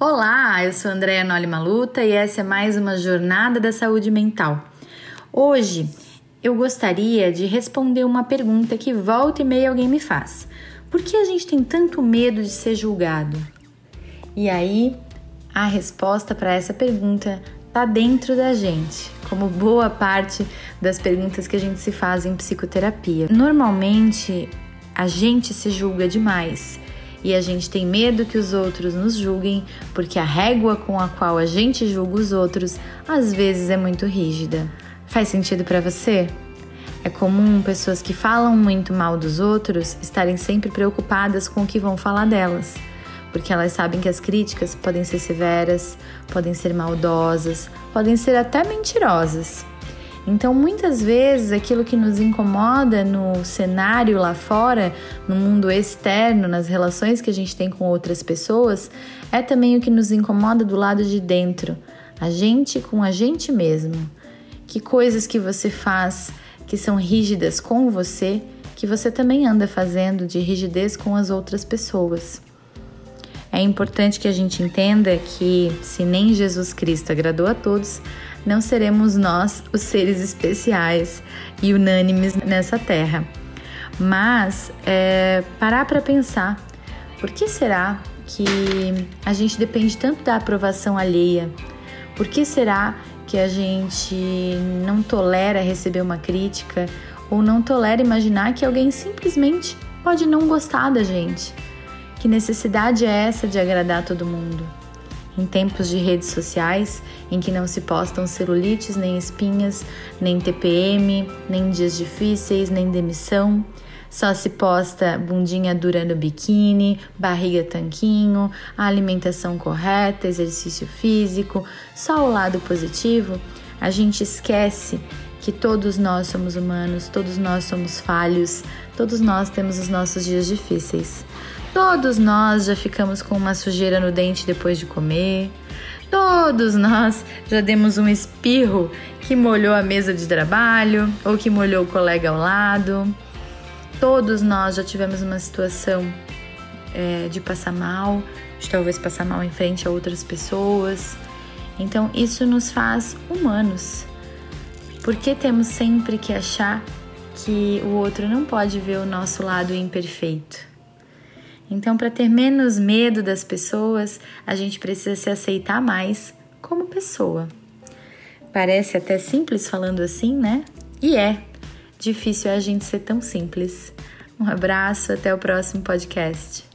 Olá, eu sou Andréa Noli Maluta e essa é mais uma Jornada da Saúde Mental. Hoje eu gostaria de responder uma pergunta que volta e meia alguém me faz. Por que a gente tem tanto medo de ser julgado? E aí, a resposta para essa pergunta está dentro da gente, como boa parte das perguntas que a gente se faz em psicoterapia. Normalmente, a gente se julga demais e a gente tem medo que os outros nos julguem, porque a régua com a qual a gente julga os outros às vezes é muito rígida. Faz sentido para você? É comum pessoas que falam muito mal dos outros estarem sempre preocupadas com o que vão falar delas, porque elas sabem que as críticas podem ser severas, podem ser maldosas, podem ser até mentirosas. Então, muitas vezes, aquilo que nos incomoda no cenário lá fora, no mundo externo, nas relações que a gente tem com outras pessoas, é também o que nos incomoda do lado de dentro, a gente com a gente mesmo. Que coisas que você faz que são rígidas com você, que você também anda fazendo de rigidez com as outras pessoas. É importante que a gente entenda que, se nem Jesus Cristo agradou a todos, não seremos nós os seres especiais e unânimes nessa terra. Mas é, parar para pensar: por que será que a gente depende tanto da aprovação alheia? Por que será que a gente não tolera receber uma crítica ou não tolera imaginar que alguém simplesmente pode não gostar da gente? Que necessidade é essa de agradar todo mundo? Em tempos de redes sociais, em que não se postam celulites, nem espinhas, nem TPM, nem dias difíceis, nem demissão, só se posta bundinha dura no biquíni, barriga tanquinho, alimentação correta, exercício físico, só o lado positivo, a gente esquece que todos nós somos humanos, todos nós somos falhos, todos nós temos os nossos dias difíceis. Todos nós já ficamos com uma sujeira no dente depois de comer. Todos nós já demos um espirro que molhou a mesa de trabalho ou que molhou o colega ao lado. Todos nós já tivemos uma situação é, de passar mal, de talvez passar mal em frente a outras pessoas. Então, isso nos faz humanos. Por que temos sempre que achar que o outro não pode ver o nosso lado imperfeito? Então, para ter menos medo das pessoas, a gente precisa se aceitar mais como pessoa. Parece até simples falando assim, né? E é. Difícil é a gente ser tão simples. Um abraço, até o próximo podcast.